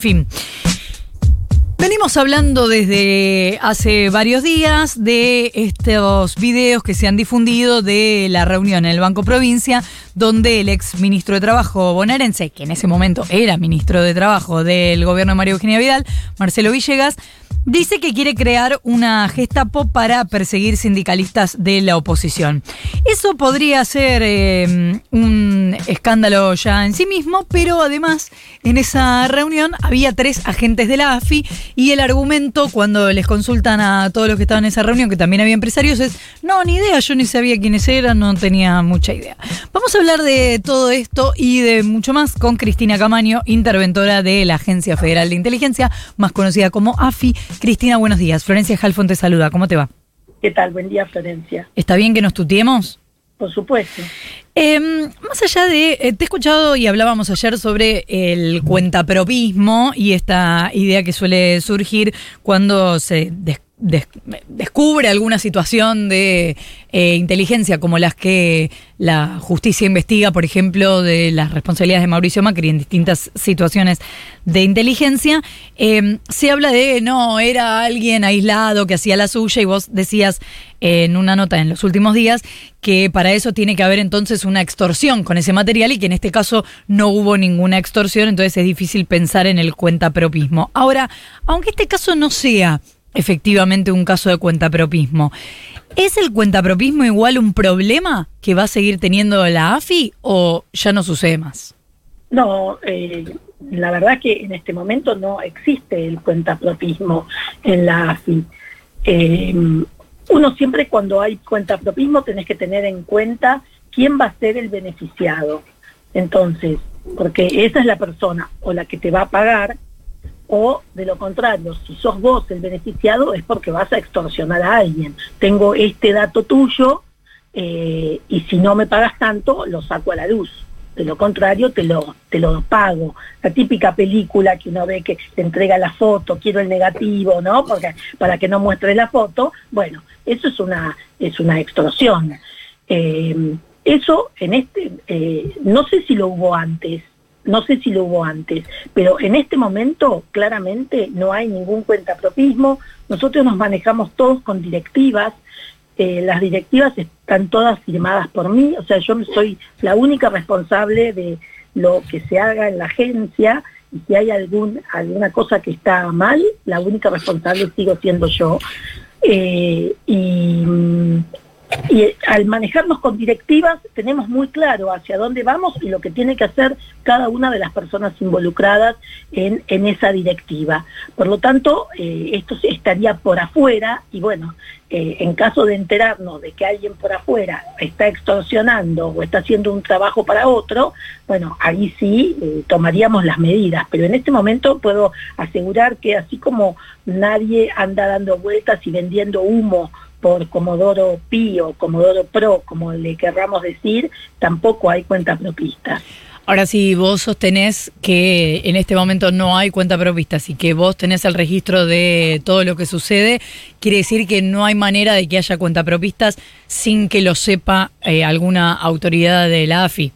fin. Venimos hablando desde hace varios días de estos videos que se han difundido de la reunión en el Banco Provincia, donde el ex ministro de Trabajo bonaerense, que en ese momento era ministro de Trabajo del gobierno de María Eugenia Vidal, Marcelo Villegas, dice que quiere crear una Gestapo para perseguir sindicalistas de la oposición. Eso podría ser eh, un escándalo ya en sí mismo, pero además en esa reunión había tres agentes de la AFI y el argumento cuando les consultan a todos los que estaban en esa reunión, que también había empresarios, es, no, ni idea, yo ni sabía quiénes eran, no tenía mucha idea. Vamos a hablar de todo esto y de mucho más con Cristina Camaño, interventora de la Agencia Federal de Inteligencia, más conocida como AFI. Cristina, buenos días. Florencia Halfon te saluda. ¿Cómo te va? ¿Qué tal? Buen día, Florencia. ¿Está bien que nos tutiemos? Por supuesto. Em, más allá de, eh, te he escuchado y hablábamos ayer sobre el cuentapropismo y esta idea que suele surgir cuando se descubre alguna situación de eh, inteligencia como las que la justicia investiga, por ejemplo, de las responsabilidades de Mauricio Macri en distintas situaciones de inteligencia, em, se habla de, no, era alguien aislado que hacía la suya y vos decías en una nota en los últimos días que para eso tiene que haber entonces una extorsión con ese material y que en este caso no hubo ninguna extorsión, entonces es difícil pensar en el cuentapropismo. Ahora, aunque este caso no sea efectivamente un caso de cuentapropismo. ¿Es el cuentapropismo igual un problema que va a seguir teniendo la AFI o ya no sucede más? No, eh, la verdad que en este momento no existe el cuentapropismo en la AFI. Eh, uno siempre cuando hay cuentapropismo tenés que tener en cuenta quién va a ser el beneficiado. Entonces, porque esa es la persona o la que te va a pagar o de lo contrario, si sos vos el beneficiado es porque vas a extorsionar a alguien. Tengo este dato tuyo eh, y si no me pagas tanto, lo saco a la luz. De lo contrario, te lo, te lo pago. La típica película que uno ve que te entrega la foto, quiero el negativo, ¿no? Porque para que no muestre la foto, bueno, eso es una, es una extorsión. Eh, eso en este, eh, no sé si lo hubo antes, no sé si lo hubo antes, pero en este momento claramente no hay ningún cuentapropismo. Nosotros nos manejamos todos con directivas. Eh, las directivas están todas firmadas por mí, o sea, yo soy la única responsable de lo que se haga en la agencia y si hay algún, alguna cosa que está mal, la única responsable sigo siendo yo. Eh, y al manejarnos con directivas tenemos muy claro hacia dónde vamos y lo que tiene que hacer cada una de las personas involucradas en, esa directiva. Por lo tanto, eh, esto estaría por afuera y bueno, eh, en caso de enterarnos de que alguien por afuera está extorsionando o está haciendo un trabajo para otro, bueno, ahí sí eh, tomaríamos las medidas. Pero en este momento puedo asegurar que así como nadie anda dando vueltas y vendiendo humo por Comodoro Pi o Comodoro Pro, como le querramos decir, tampoco hay cuenta propista. Ahora, si vos sostenés que en este momento no hay cuenta propista, y que vos tenés el registro de todo lo que sucede, quiere decir que no hay manera de que haya cuenta propistas sin que lo sepa eh, alguna autoridad de la AFI.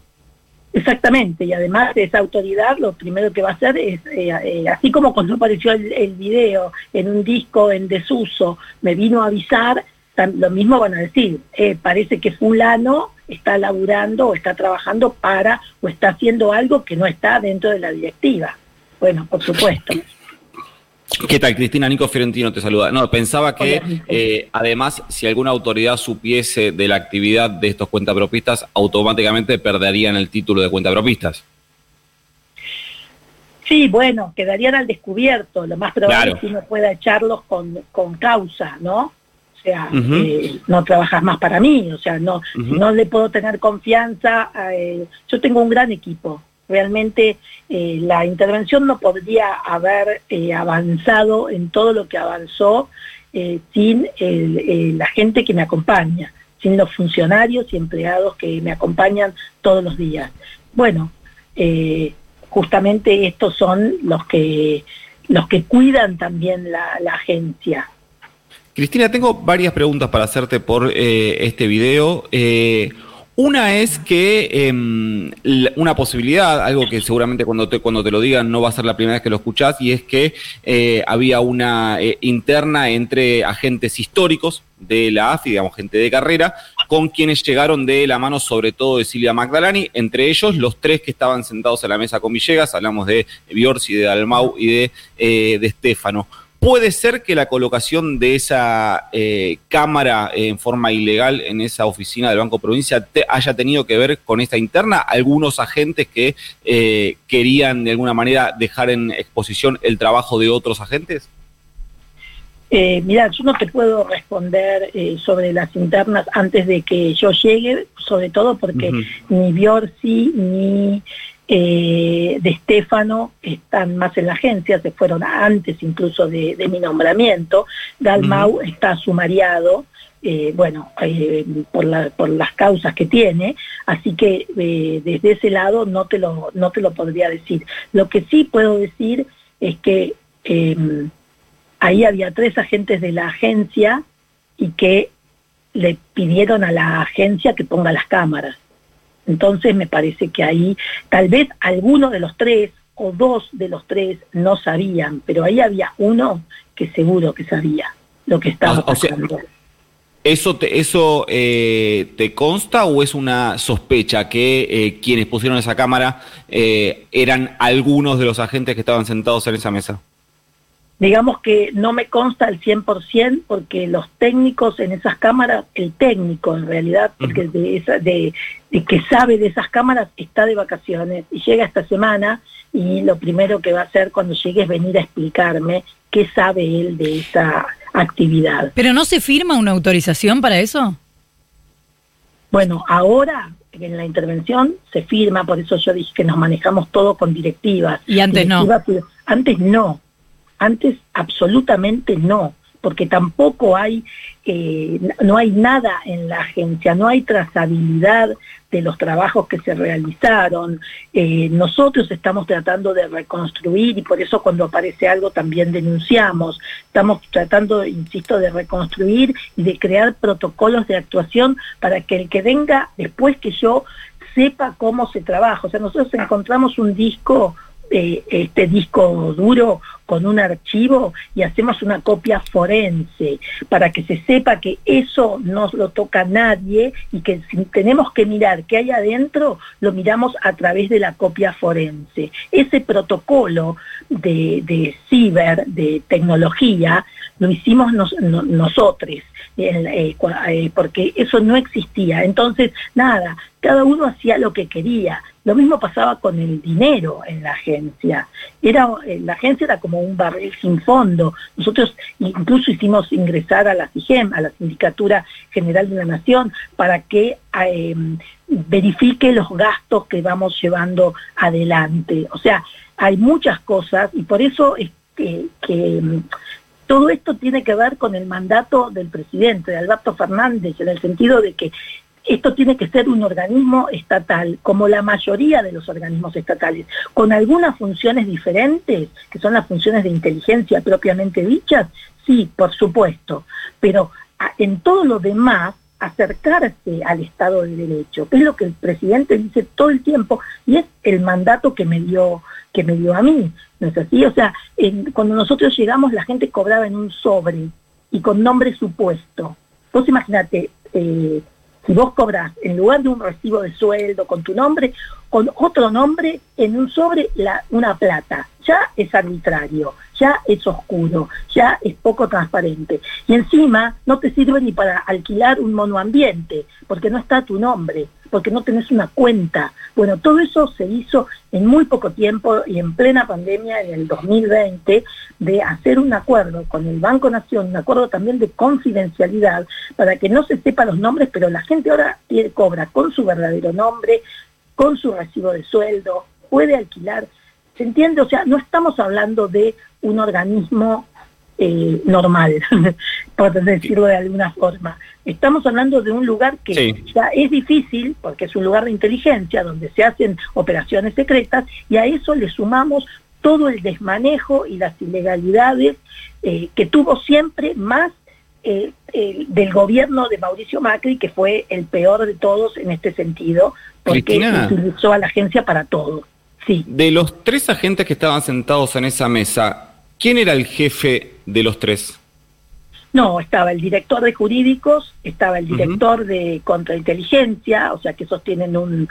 Exactamente, y además esa autoridad lo primero que va a hacer es, eh, eh, así como cuando apareció el, el, video en un disco en desuso, me vino a avisar, lo mismo van a decir, eh, parece que fulano está laburando o está trabajando para o está haciendo algo que no está dentro de la directiva. Bueno, por supuesto. ¿Qué tal, Cristina? Nico Fiorentino te saluda. No, pensaba que eh, además, si alguna autoridad supiese de la actividad de estos cuentapropistas, automáticamente perderían el título de cuentapropistas. Sí, bueno, quedarían al descubierto. Lo más probable es que uno pueda echarlos con, con causa, ¿no? Sea, eh, no trabajas más para mí, o sea, no, no le puedo tener confianza. Eh, yo tengo un gran equipo, realmente eh, la intervención no podría haber avanzado en todo lo que avanzó sin la gente que me acompaña, sin los funcionarios y empleados que me acompañan todos los días. Bueno, justamente estos son los que los que cuidan también la agencia. Cristina, tengo varias preguntas para hacerte por eh, este video. Eh, Una es que em, una posibilidad, algo que seguramente cuando te, cuando te lo digan no va a ser la primera vez que lo escuchás, y es que eh, había una interna entre agentes históricos de la AFI, digamos, gente de carrera, con quienes llegaron de la mano sobre todo de Silvia Magdalani, entre ellos los tres que estaban sentados en la mesa con Villegas, hablamos de Biorsi, de Dalmau y de, de Stefano. ¿Puede ser que la colocación de esa eh, cámara en forma ilegal en esa oficina del Banco Provincia haya tenido que ver con esta interna? ¿Algunos agentes que eh, querían de alguna manera dejar en exposición el trabajo de otros agentes? Eh, mira, yo no te puedo responder eh, sobre las internas antes de que yo llegue, sobre todo porque ni Biorsi ni eh, de Stefano están más en la agencia, se fueron antes incluso de, mi nombramiento. Dalmau está sumariado, eh, bueno, eh, por, por las causas que tiene, así que desde ese lado no te, lo, no te lo podría decir. Lo que sí puedo decir es que em, ahí había tres agentes de la agencia y que le pidieron a la agencia que ponga las cámaras. Entonces me parece que ahí tal vez alguno de los tres o dos de los tres no sabían, pero ahí había uno que seguro que sabía lo que estaba pasando. ¿Eso te, eso, eh, te consta o es una sospecha que eh, quienes pusieron esa cámara eh, eran algunos de los agentes que estaban sentados en esa mesa? Digamos que no me consta al 100% porque los técnicos en esas cámaras, el técnico en realidad, porque de, esa, de, que sabe de esas cámaras está de vacaciones y llega esta semana y lo primero que va a hacer cuando llegue es venir a explicarme qué sabe él de esa actividad. ¿Pero no se firma una autorización para eso? Bueno, ahora en la intervención se firma, por eso yo dije que nos manejamos todo con directivas. Y antes no. Antes no, antes absolutamente no, porque tampoco hay, eh, no hay nada en la agencia, no hay trazabilidad de los trabajos que se realizaron. Eh, nosotros estamos tratando de reconstruir y por eso cuando aparece algo también denunciamos. Estamos tratando, insisto, de reconstruir y de crear protocolos de actuación para que el que venga después que yo sepa cómo se trabaja. O sea, nosotros encontramos un disco eh, este disco duro con un archivo y hacemos una copia forense para que se sepa que eso no lo toca nadie y que si tenemos que mirar qué hay adentro, lo miramos a través de la copia forense. Ese protocolo de, de ciber, de tecnología, lo hicimos nosotros, eh, eh, porque eso no existía. Entonces, nada, cada uno hacía lo que quería. Lo mismo pasaba con el dinero en la agencia. Era, eh, la agencia era como un barril sin fondo. Nosotros incluso hicimos ingresar a la CIGEM, a la Sindicatura General de la Nación, para que verifique los gastos que vamos llevando adelante. O sea, hay muchas cosas y por eso es que, todo esto tiene que ver con el mandato del presidente, de Alberto Fernández, en el sentido de que esto tiene que ser un organismo estatal, como la mayoría de los organismos estatales, con algunas funciones diferentes, que son las funciones de inteligencia propiamente dichas, sí, por supuesto, pero en todo lo demás acercarse al Estado de Derecho, que es lo que el presidente dice todo el tiempo y es el mandato que me dio que me dio a mí, ¿no es así? O sea, cuando nosotros llegamos la gente cobraba en un sobre y con nombre supuesto. Vos imagínate, eh, si vos cobras en lugar de un recibo de sueldo con tu nombre, con otro nombre en un sobre la, una plata, ya es arbitrario, ya es oscuro, ya es poco transparente. Y encima no te sirve ni para alquilar un monoambiente, porque no está tu nombre, porque no tenés una cuenta. Bueno, todo eso se hizo en muy poco tiempo y en plena pandemia en el 2020 de hacer un acuerdo con el Banco Nación, un acuerdo también de confidencialidad para que no se sepa los nombres, pero la gente ahora cobra con su verdadero nombre, con su recibo de sueldo, puede alquilar. ¿Se entiende? O sea, no estamos hablando de un organismo eh, normal, por decirlo de alguna forma. Estamos hablando de un lugar que ya es difícil, porque es un lugar de inteligencia, donde se hacen operaciones secretas, y a eso le sumamos todo el desmanejo y las ilegalidades eh, que tuvo siempre, más eh, del gobierno de Mauricio Macri, que fue el peor de todos en este sentido, porque utilizó a la agencia para todo. De los tres agentes que estaban sentados en esa mesa, ¿quién era el jefe de los tres? No, estaba el director de jurídicos, estaba el director de contrainteligencia, o sea que esos tienen un,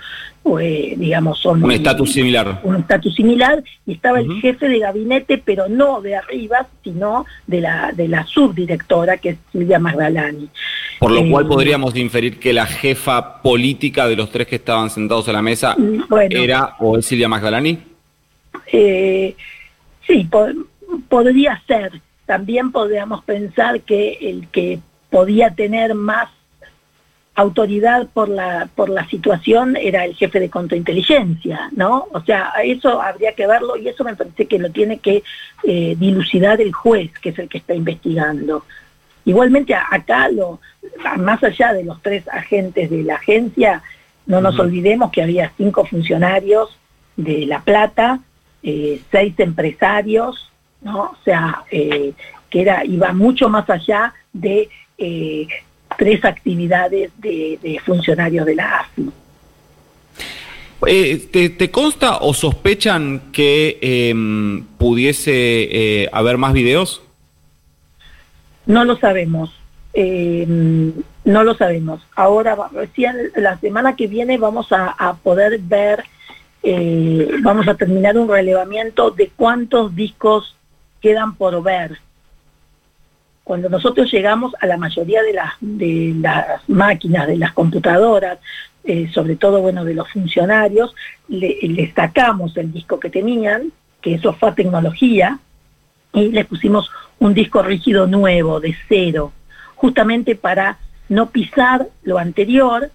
eh, digamos, son... Un estatus similar. Un estatus similar, y estaba el jefe de gabinete, pero no de arriba, sino de la, de la subdirectora, que es Silvia Magdalani. Por lo cual eh, podríamos inferir que la jefa política de los tres que estaban sentados a la mesa era o es Silvia Magdalani. Eh, sí, podría ser también podríamos pensar que el que podía tener más autoridad por la por la situación era el jefe de contrainteligencia, ¿no? O sea, eso habría que verlo y eso me parece que lo tiene que eh, dilucidar el juez, que es el que está investigando. Igualmente acá, lo, más allá de los tres agentes de la agencia, no nos olvidemos que había cinco funcionarios de La Plata, eh, seis empresarios, ¿no? O sea, eh, que era, iba mucho más allá de eh, tres actividades de, funcionarios de la AFI. Eh, ¿te, consta o sospechan que em, pudiese haber más videos? No lo sabemos. Em, no lo sabemos. Ahora, recién la semana que viene vamos a poder ver, vamos a terminar un relevamiento de cuántos discos quedan por ver. Cuando nosotros llegamos a la mayoría de las, de las máquinas, de las computadoras, eh, sobre todo bueno de los funcionarios, le, sacamos el disco que tenían, que eso fue tecnología, y le pusimos un disco rígido nuevo, de cero, justamente para no pisar lo anterior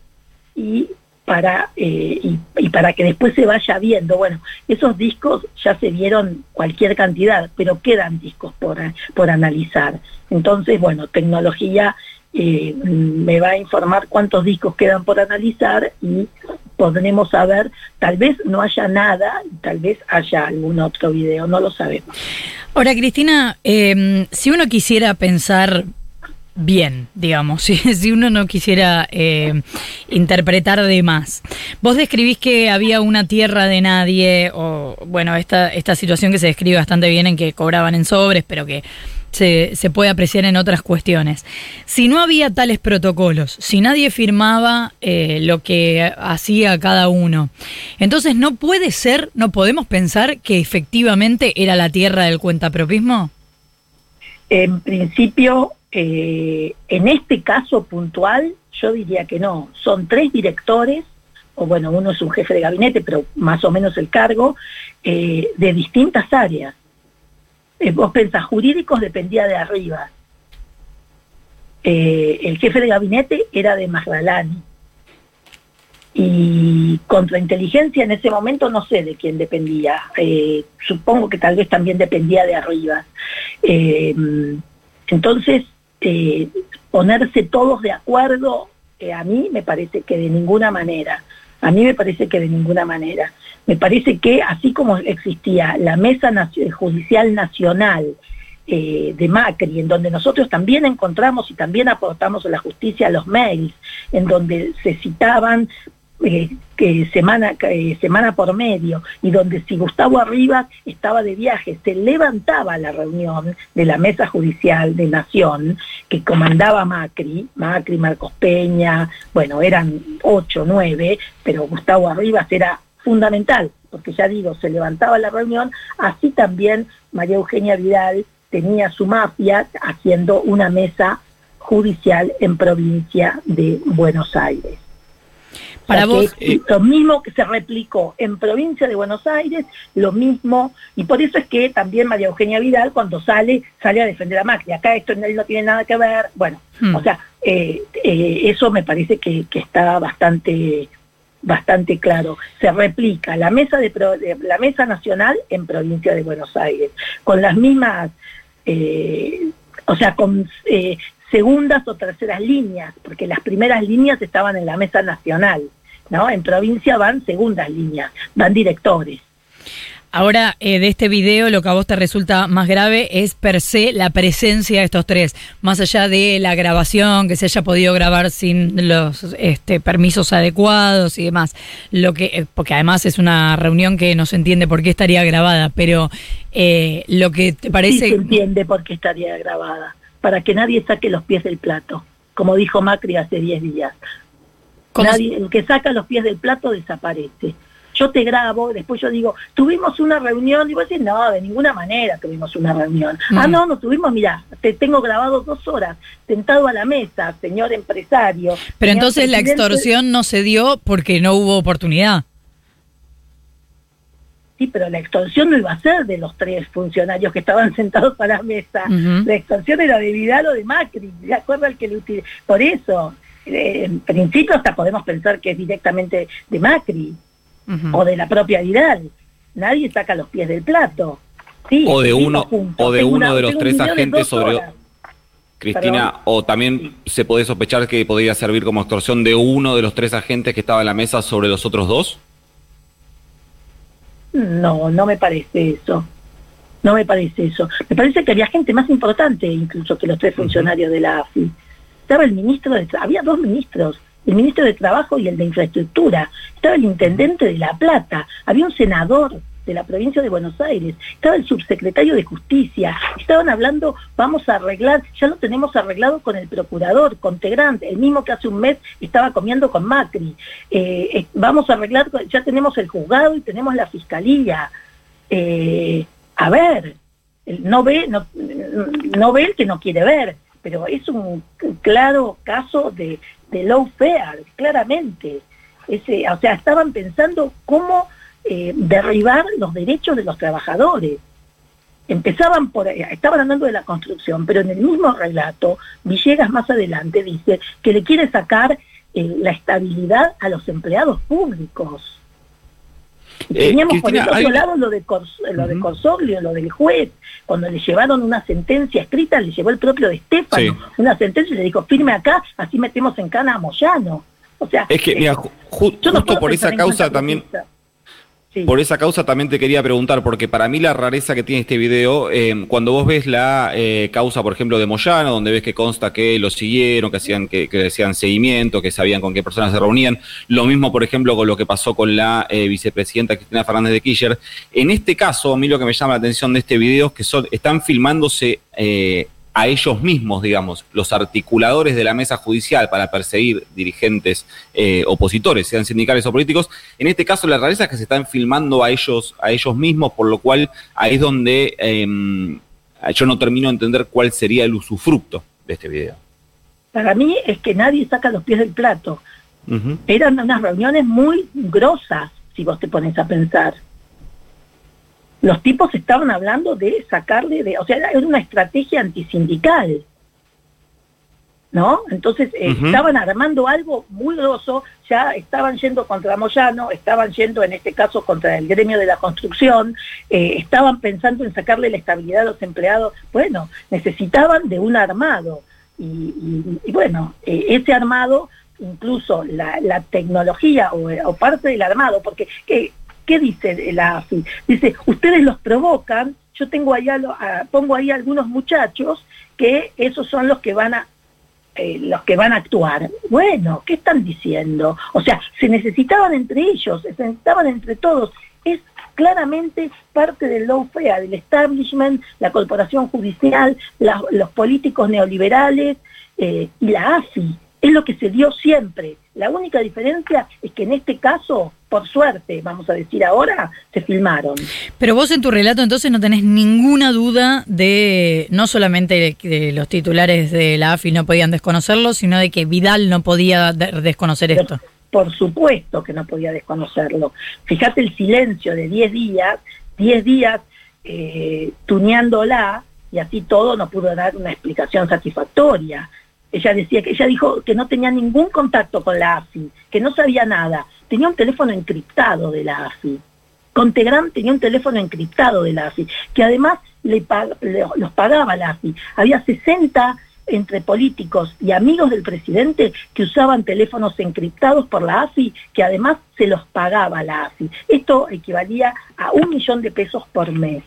y para, eh, y, para que después se vaya viendo. Bueno, esos discos ya se vieron cualquier cantidad, pero quedan discos por, por analizar. Entonces, bueno, tecnología eh, me va a informar cuántos discos quedan por analizar y podremos saber, tal vez no haya nada, tal vez haya algún otro video, no lo sabemos. Ahora, Cristina, eh, si uno quisiera pensar bien, digamos, si, si uno no quisiera eh, interpretar de más. Vos describís que había una tierra de nadie, o bueno, esta, esta situación que se describe bastante bien en que cobraban en sobres, pero que se, se puede apreciar en otras cuestiones. Si no había tales protocolos, si nadie firmaba eh, lo que hacía cada uno, entonces no puede ser, no podemos pensar que efectivamente era la tierra del cuentapropismo. En principio, eh, en este caso puntual, yo diría que no. Son tres directores, o bueno, uno es un jefe de gabinete, pero más o menos el cargo, eh, de distintas áreas. Eh, vos pensás, jurídicos dependía de arriba. el jefe de gabinete era de Magdalani. Y contrainteligencia en ese momento no sé de quién dependía. supongo que tal vez también dependía de arriba. entonces, eh, ponerse todos de acuerdo, eh, a mí me parece que de ninguna manera. A mí me parece que de ninguna manera. Me parece que así como existía la Mesa Judicial Nacional eh, de Macri, en donde nosotros también encontramos y también aportamos a la justicia los mails, en donde se citaban eh, semana, eh, semana por medio, y donde si Gustavo Arribas estaba de viaje, se levantaba la reunión de la mesa judicial de Nación, que comandaba Macri, Macri, Marcos Peña, bueno, eran ocho, nueve, pero Gustavo Arribas era fundamental, porque ya digo, se levantaba la reunión, así también María Eugenia Vidal tenía su mafia haciendo una mesa judicial en provincia de Buenos Aires. Para vos, eh, lo mismo que se replicó en provincia de Buenos Aires, lo mismo, y por eso es que también María Eugenia Vidal cuando sale, sale a defender a Macri. Acá esto no tiene nada que ver, bueno, hmm. o sea, eh, eh, eso me parece que, está bastante bastante claro. Se replica la mesa de, la mesa nacional en provincia de Buenos Aires, con las mismas, o sea, con segundas o terceras líneas, porque las primeras líneas estaban en la mesa nacional. ¿No? En provincia van segundas líneas, van directores. Ahora, eh, de este video, lo que a vos te resulta más grave es per se la presencia de estos tres, más allá de la grabación, que se haya podido grabar sin los este, permisos adecuados y demás. Lo que, eh, porque además es una reunión que no se entiende por qué estaría grabada, pero eh, lo que te parece. Sí se entiende por qué estaría grabada, para que nadie saque los pies del plato, como dijo Macri hace 10 días. Nadie, el que saca los pies del plato desaparece yo te grabo, después yo digo, tuvimos una reunión, y vos decís, no, de ninguna manera tuvimos una reunión. Ah, mm. no, no tuvimos, mira, te tengo grabado dos horas, sentado a la mesa, señor empresario. Pero entonces la extorsión no se dio porque no hubo oportunidad. Sí, pero la extorsión no iba a ser de los tres funcionarios que estaban sentados a la mesa. La extorsión era de Vidal o de Macri, ¿de acuerdo al que le Por eso, eh, en principio hasta podemos pensar que es directamente de Macri o de la propia Vidal. Nadie saca los pies del plato. o de uno, o de uno de los tres agentes sobre... Cristina, o también se puede sospechar que podría servir como extorsión de uno de los tres agentes que estaba en la mesa sobre los otros dos. No, no me parece eso. No me parece eso. Me parece que había gente más importante incluso que los tres funcionarios de la AFI. Estaba el ministro de... Había dos ministros el ministro de Trabajo y el de Infraestructura, estaba el intendente de La Plata, había un senador de la provincia de Buenos Aires, estaba el subsecretario de Justicia, estaban hablando, vamos a arreglar, ya lo tenemos arreglado con el procurador, con Tegrant, el mismo que hace un mes estaba comiendo con Macri, eh, eh, vamos a arreglar, ya tenemos el juzgado y tenemos la fiscalía. Eh, a ver, no ve, no, no ve el que no quiere ver, pero es un claro caso de, de low fare, claramente. Ese, o sea, estaban pensando cómo eh, derribar los derechos de los trabajadores. Empezaban por, estaban hablando de la construcción, pero en el mismo relato, Villegas más adelante dice que le quiere sacar eh, la estabilidad a los empleados públicos. Eh, teníamos por el otro lado lo de, lo de Corsoglio, lo del juez, cuando le llevaron una sentencia escrita, le llevó el propio de Estefano una sentencia y le dijo, firme acá, así metemos en cana a Moyano. O sea, es que, mira, eh, justo por esa causa también... Por esa causa también te quería preguntar, porque para mí la rareza que tiene este video, eh, cuando vos ves la eh, causa, por ejemplo, de Moyano, donde ves que consta que lo siguieron, que hacían que, decían seguimiento, que sabían con qué personas se reunían, lo mismo, por ejemplo, con lo que pasó con la eh, vicepresidenta Cristina Fernández de Kirchner. En este caso, a mí lo que me llama la atención de este video es que son, están filmándose a ellos mismos, digamos, los articuladores de la mesa judicial para perseguir dirigentes eh, opositores, sean sindicales o políticos. En este caso, la realidad es que se están filmando a ellos, a ellos mismos, por lo cual ahí es donde em, yo no termino de entender cuál sería el usufructo de este video. Para mí es que nadie saca los pies del plato. Eran unas reuniones muy grosas, si vos te pones a pensar los tipos estaban hablando de sacarle, de, o sea, era una estrategia antisindical. ¿No? Entonces eh, estaban armando algo muy grosso, ya estaban yendo contra Moyano, estaban yendo en este caso contra el gremio de la construcción, eh, estaban pensando en sacarle la estabilidad a los empleados. Bueno, necesitaban de un armado. Y, bueno, eh, ese armado incluso la, tecnología o, o, parte del armado, porque ¿Qué dice la AFI? Dice, ustedes los provocan, yo tengo ahí pongo ahí algunos muchachos que esos son los que van a eh, los que van a actuar. Bueno, ¿qué están diciendo? O sea, se necesitaban entre ellos, se necesitaban entre todos. Es claramente parte del lawfare, del establishment, la corporación judicial, los políticos neoliberales eh, y la AFI. Es lo que se dio siempre. La única diferencia es que en este caso por suerte, vamos a decir ahora, se filmaron. Pero vos en tu relato entonces no tenés ninguna duda de, no solamente que los titulares de la AFI no podían desconocerlo, sino de que Vidal no podía desconocer esto. Por supuesto que no podía desconocerlo. Fíjate el silencio de 10 días, 10 días eh, tuneándola y así todo no pudo dar una explicación satisfactoria. Ella decía que ella dijo que no tenía ningún contacto con la AFI, que no sabía nada tenía un teléfono encriptado de la AFI. Contegrán tenía un teléfono encriptado de la AFI, que además le, los pagaba la AFI. Había 60 entre políticos y amigos del presidente que usaban teléfonos encriptados por la AFI, que además se los pagaba la AFI. Esto equivalía a un millón de pesos por mes.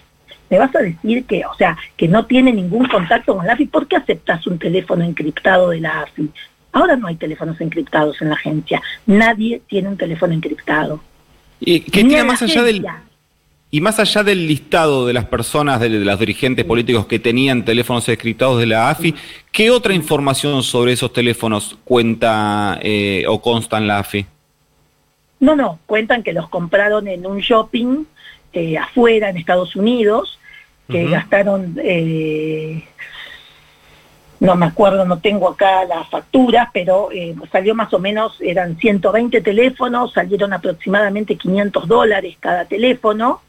Me vas a decir que, o sea, que no tiene ningún contacto con la AFI, ¿por qué aceptas un teléfono encriptado de la AFI? Ahora no hay teléfonos encriptados en la agencia. Nadie tiene un teléfono encriptado. ¿Y qué tiene más allá del y más allá del listado de las personas, de, los dirigentes políticos que tenían teléfonos encriptados de la AFI, ¿qué otra información sobre esos teléfonos cuenta eh, o consta en la AFI? No, no, cuentan que los compraron en un shopping eh, afuera, en Estados Unidos, que gastaron, eh, no me acuerdo, no tengo acá las facturas, pero salió más o menos, eran 120 teléfonos, salieron aproximadamente 500 dólares cada teléfono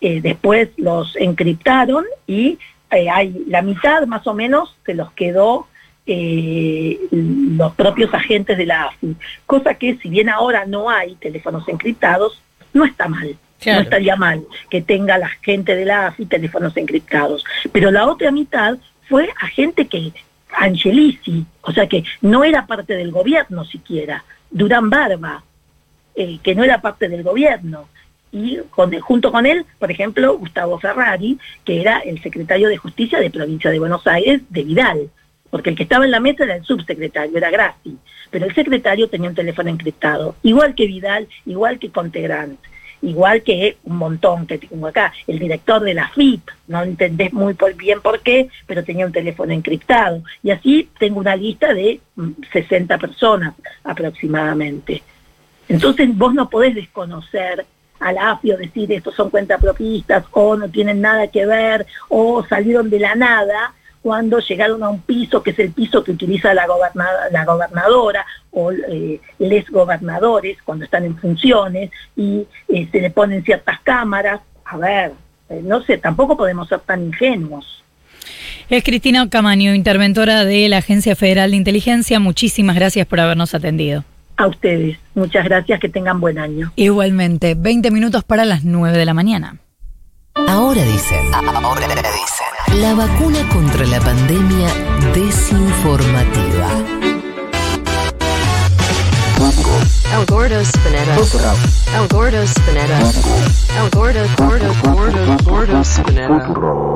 eh, después los encriptaron y eh, hay la mitad más o menos se los quedó eh, los propios agentes de la AFI, cosa que si bien ahora no hay teléfonos encriptados, no está mal. No estaría mal que tenga la gente de la AFI teléfonos encriptados. Pero la otra mitad fue a gente que, Angelici, o sea que no era parte del gobierno siquiera, Durán Barba, que no era parte del gobierno. Y junto con él, por ejemplo, Gustavo Ferrari, que era el secretario de Justicia de Provincia de Buenos Aires de Vidal, porque el que estaba en la mesa era el subsecretario, era Grassi, pero el secretario tenía un teléfono encriptado, igual que Vidal, igual que Contegrant, igual que un montón que tengo acá, el director de la FIP, no entendés muy bien por qué, pero tenía un teléfono encriptado, y así tengo una lista de 60 mm, personas aproximadamente. Entonces vos no podés desconocer al AFI o decir estos son cuentapropistas o no tienen nada que ver o salieron de la nada cuando llegaron a un piso que es el piso que utiliza la, la gobernadora o eh, les gobernadores cuando están en funciones y eh, se le ponen ciertas cámaras. A ver, eh, no sé, tampoco podemos ser tan ingenuos. Es Cristina Camaño, interventora de la Agencia Federal de Inteligencia. Muchísimas gracias por habernos atendido. A ustedes. Muchas gracias, que tengan buen año. Igualmente, 20 minutos para las 9 de la mañana. Ahora dicen, ahora dicen, la vacuna contra la pandemia desinformativa. El gordo Spinetta. El gordo Spinetta. El gordo, gordo, gordo, gordo Spinetta.